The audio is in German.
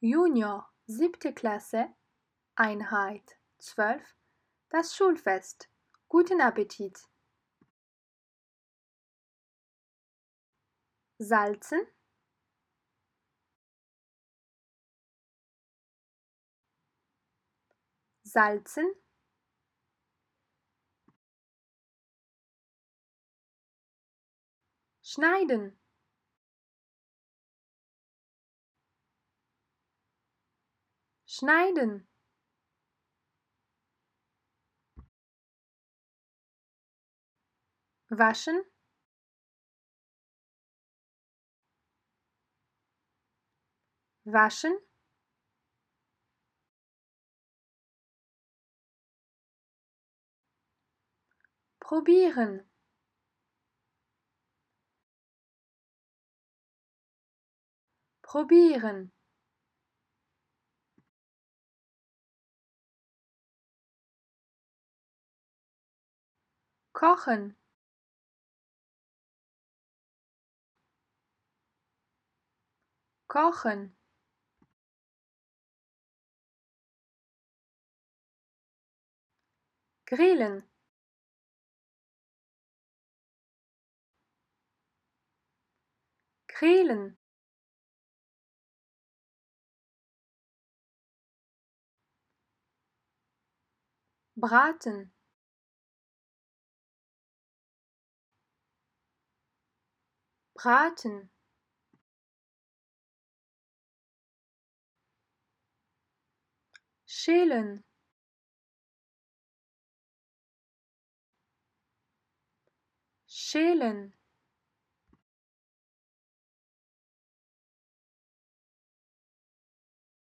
Junior, siebte Klasse, Einheit 12, das Schulfest. Guten Appetit! Salzen, salzen, schneiden, schneiden, waschen, waschen, probieren, probieren, kochen, kochen, grillen, grillen, braten, braten, schälen, schälen,